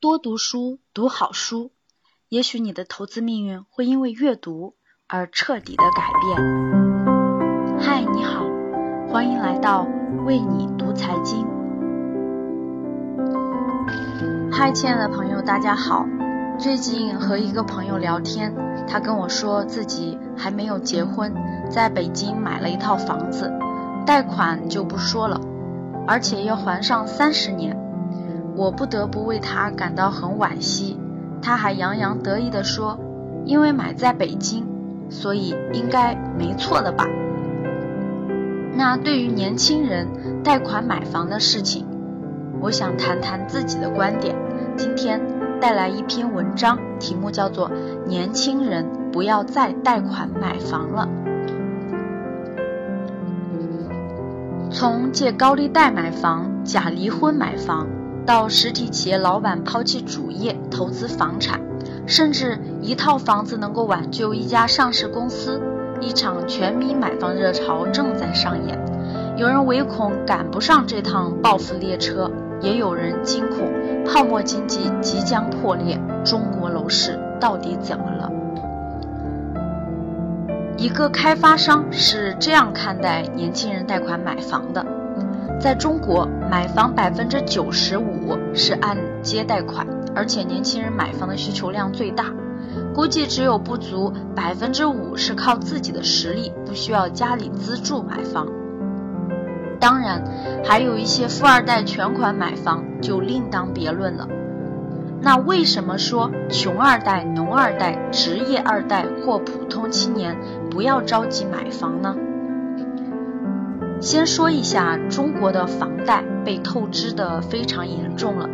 多读书，读好书，也许你的投资命运会因为阅读而彻底的改变。嗨，你好，欢迎来到为你读财经。嗨，亲爱的朋友，大家好。最近和一个朋友聊天，他跟我说自己还没有结婚，在北京买了一套房子，贷款就不说了，而且要还上三十年。我不得不为他感到很惋惜。他还洋洋得意地说：“因为买在北京，所以应该没错的吧？”那对于年轻人贷款买房的事情，我想谈谈自己的观点。今天带来一篇文章，题目叫做《年轻人不要再贷款买房了》。从借高利贷买房、假离婚买房，到实体企业老板抛弃主业投资房产，甚至一套房子能够挽救一家上市公司，一场全民买房热潮正在上演。有人唯恐赶不上这趟暴富列车。也有人惊恐，泡沫经济即将破裂，中国楼市到底怎么了？一个开发商是这样看待年轻人贷款买房的：在中国，买房百分之九十五是按揭贷款，而且年轻人买房的需求量最大，估计只有不足百分之五是靠自己的实力，不需要家里资助买房。当然，还有一些富二代全款买房就另当别论了。那为什么说穷二代、农二代、职业二代或普通青年不要着急买房呢？先说一下，中国的房贷被透支的非常严重了，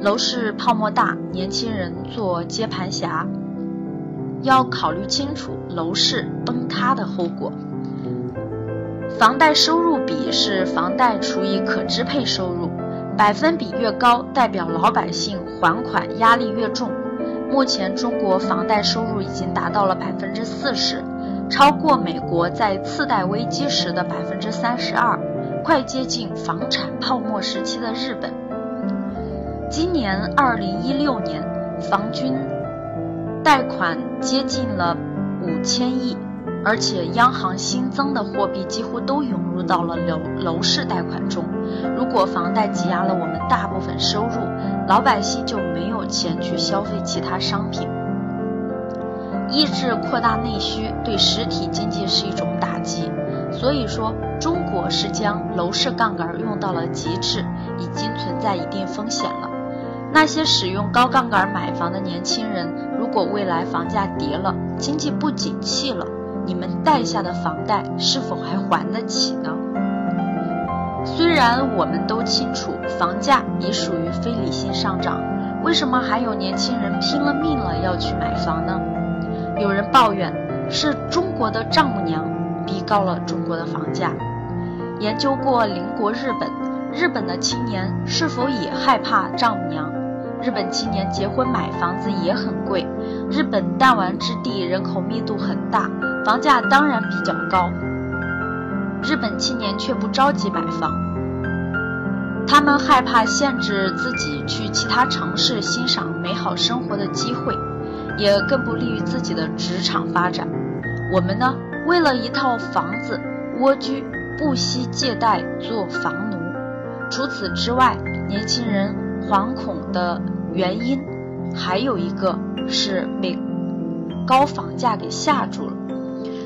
楼市泡沫大，年轻人做接盘侠，要考虑清楚楼市崩塌的后果。房贷收入比是房贷除以可支配收入，百分比越高，代表老百姓还款压力越重。目前中国房贷收入已经达到了百分之四十，超过美国在次贷危机时的百分之三十二，快接近房产泡沫时期的日本。今年二零一六年，房均贷款接近了五千亿。而且央行新增的货币几乎都涌入到了楼楼市贷款中。如果房贷挤压了我们大部分收入，老百姓就没有钱去消费其他商品。抑制扩大内需对实体经济是一种打击。所以说，中国是将楼市杠杆用到了极致，已经存在一定风险了。那些使用高杠杆买房的年轻人，如果未来房价跌了，经济不景气了，你们贷下的房贷是否还还得起呢？虽然我们都清楚房价已属于非理性上涨，为什么还有年轻人拼了命了要去买房呢？有人抱怨是中国的丈母娘逼高了中国的房价。研究过邻国日本，日本的青年是否也害怕丈母娘？日本青年结婚买房子也很贵。日本弹丸之地，人口密度很大，房价当然比较高。日本青年却不着急买房，他们害怕限制自己去其他城市欣赏美好生活的机会，也更不利于自己的职场发展。我们呢，为了一套房子蜗居，不惜借贷做房奴。除此之外，年轻人惶恐的原因还有一个。是被高房价给吓住了，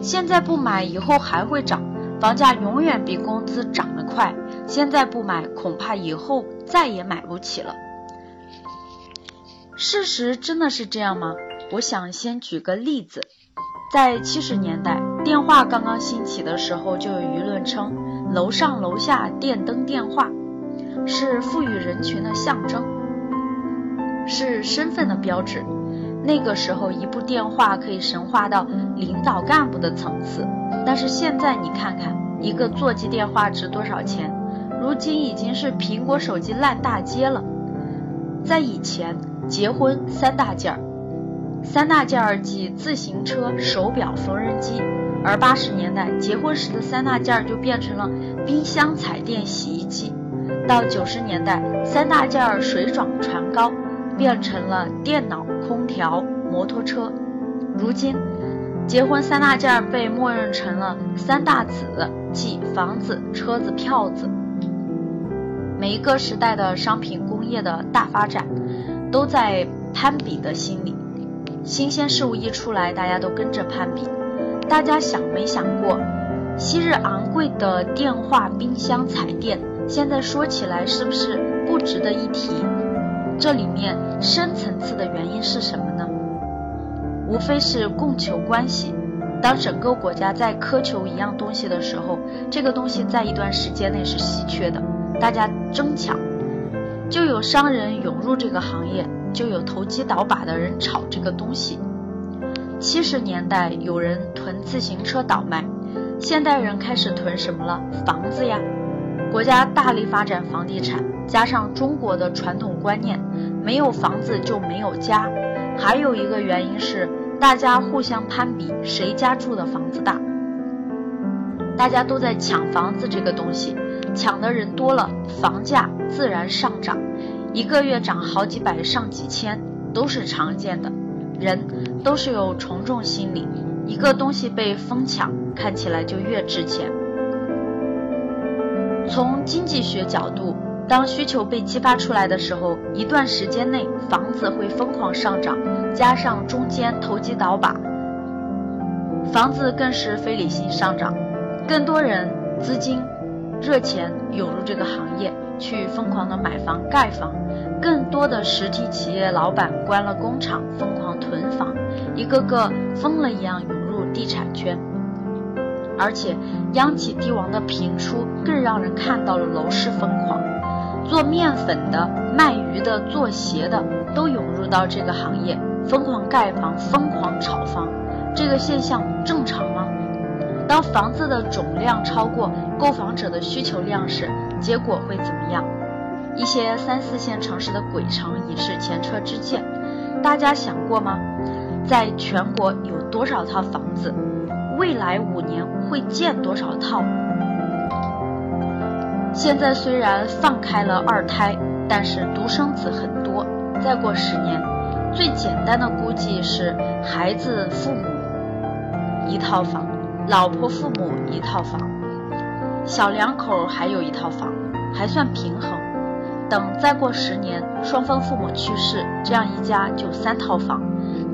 现在不买，以后还会涨，房价永远比工资涨得快。现在不买，恐怕以后再也买不起了。事实真的是这样吗？我想先举个例子，在七十年代，电话刚刚兴起的时候，就有舆论称，楼上楼下电灯电话是富裕人群的象征，是身份的标志。那个时候，一部电话可以神话到领导干部的层次，但是现在你看看，一个座机电话值多少钱？如今已经是苹果手机烂大街了。在以前，结婚三大件儿，三大件儿即自行车、手表、缝纫机，而八十年代结婚时的三大件儿就变成了冰箱、彩电、洗衣机。到九十年代，三大件儿水涨船高。变成了电脑、空调、摩托车。如今，结婚三大件儿被默认成了三大子，即房子、车子、票子。每一个时代的商品工业的大发展，都在攀比的心理。新鲜事物一出来，大家都跟着攀比。大家想没想过，昔日昂贵的电话、冰箱、彩电，现在说起来是不是不值得一提？这里面深层次的原因是什么呢？无非是供求关系。当整个国家在苛求一样东西的时候，这个东西在一段时间内是稀缺的，大家争抢，就有商人涌入这个行业，就有投机倒把的人炒这个东西。七十年代有人囤自行车倒卖，现代人开始囤什么了？房子呀！国家大力发展房地产，加上中国的传统观念，没有房子就没有家。还有一个原因是，大家互相攀比，谁家住的房子大。大家都在抢房子这个东西，抢的人多了，房价自然上涨，一个月涨好几百上几千都是常见的。人都是有从众心理，一个东西被疯抢，看起来就越值钱。从经济学角度。当需求被激发出来的时候，一段时间内房子会疯狂上涨，加上中间投机倒把，房子更是非理性上涨。更多人资金、热钱涌入这个行业，去疯狂的买房盖房。更多的实体企业老板关了工厂，疯狂囤房，一个个疯了一样涌入地产圈。而且央企帝王的频出，更让人看到了楼市疯狂。做面粉的、卖鱼的、做鞋的，都涌入到这个行业，疯狂盖房、疯狂炒房。这个现象正常吗？当房子的总量超过购房者的需求量时，结果会怎么样？一些三四线城市的鬼城已是前车之鉴。大家想过吗？在全国有多少套房子？未来五年会建多少套？现在虽然放开了二胎，但是独生子很多。再过十年，最简单的估计是孩子父母一套房，老婆父母一套房，小两口还有一套房，还算平衡。等再过十年，双方父母去世，这样一家就三套房。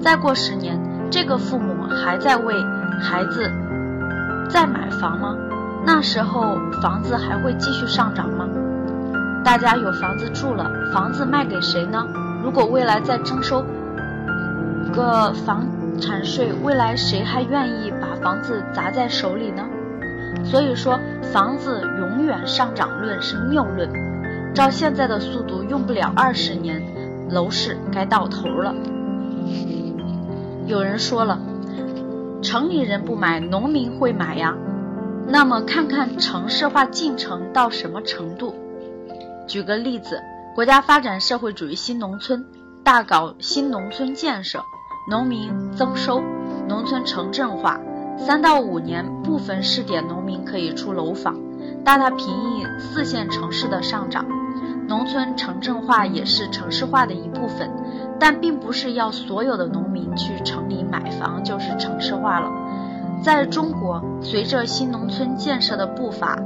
再过十年，这个父母还在为孩子再买房吗？那时候房子还会继续上涨吗？大家有房子住了，房子卖给谁呢？如果未来再征收个房产税，未来谁还愿意把房子砸在手里呢？所以说，房子永远上涨论是谬论。照现在的速度，用不了二十年，楼市该到头了。有人说了，城里人不买，农民会买呀。那么看看城市化进程到什么程度？举个例子，国家发展社会主义新农村，大搞新农村建设，农民增收，农村城镇化，三到五年，部分试点农民可以出楼房，大大平抑四线城市的上涨。农村城镇化也是城市化的一部分，但并不是要所有的农民去城里买房就是城市化了。在中国，随着新农村建设的步伐，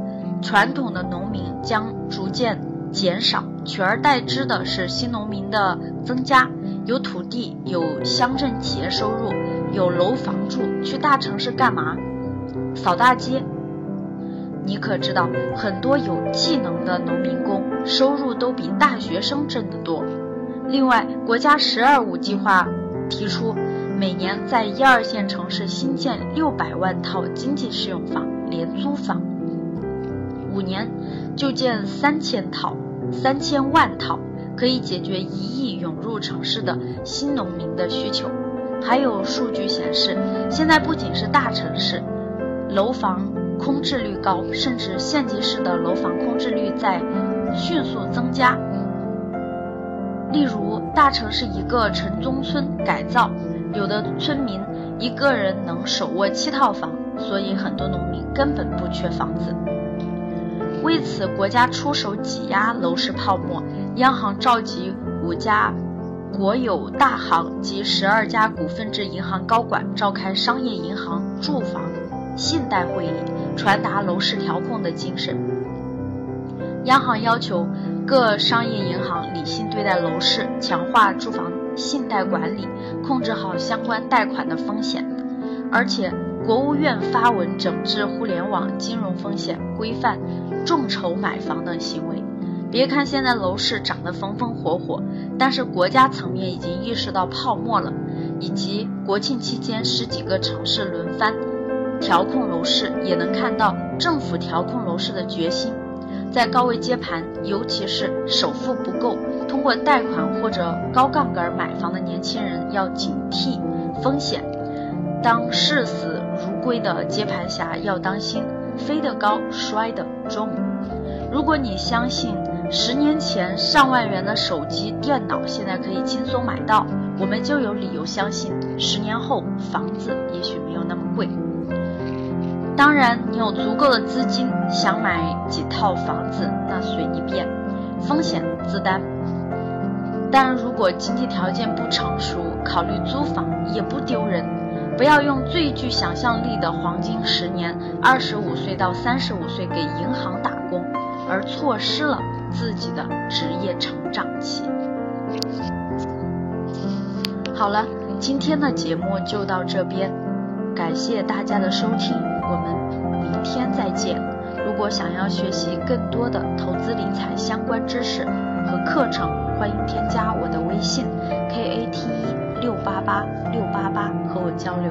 传统的农民将逐渐减少，取而代之的是新农民的增加。有土地，有乡镇企业收入，有楼房住，去大城市干嘛？扫大街。你可知道，很多有技能的农民工收入都比大学生挣得多。另外，国家“十二五”计划提出。每年在一二线城市新建六百万套经济适用房、廉租房，五年就建三千套、三千万套，可以解决一亿涌入城市的新农民的需求。还有数据显示，现在不仅是大城市，楼房空置率高，甚至县级市的楼房空置率在迅速增加。例如，大城市一个城中村改造。有的村民一个人能手握七套房，所以很多农民根本不缺房子。为此，国家出手挤压楼市泡沫，央行召集五家国有大行及十二家股份制银行高管召开商业银行住房信贷会议，传达楼市调控的精神。央行要求各商业银行理性对待楼市，强化住房信贷管理，控制好相关贷款的风险。而且，国务院发文整治互联网金融风险，规范众筹买房等行为。别看现在楼市涨得风风火火，但是国家层面已经意识到泡沫了，以及国庆期间十几个城市轮番调控楼市，也能看到政府调控楼市的决心。在高位接盘，尤其是首付不够、通过贷款或者高杠杆买房的年轻人要警惕风险。当视死如归的接盘侠要当心，飞得高摔得重。如果你相信，十年前上万元的手机、电脑现在可以轻松买到，我们就有理由相信，十年后房子也许没有那么贵。当然，你有足够的资金想买几套房子，那随你便，风险自担。但如果经济条件不成熟，考虑租房也不丢人。不要用最具想象力的黄金十年（二十五岁到三十五岁）给银行打工，而错失了。自己的职业成长期。好了，今天的节目就到这边，感谢大家的收听，我们明天再见。如果想要学习更多的投资理财相关知识和课程，欢迎添加我的微信 k a t e 六八八六八八和我交流。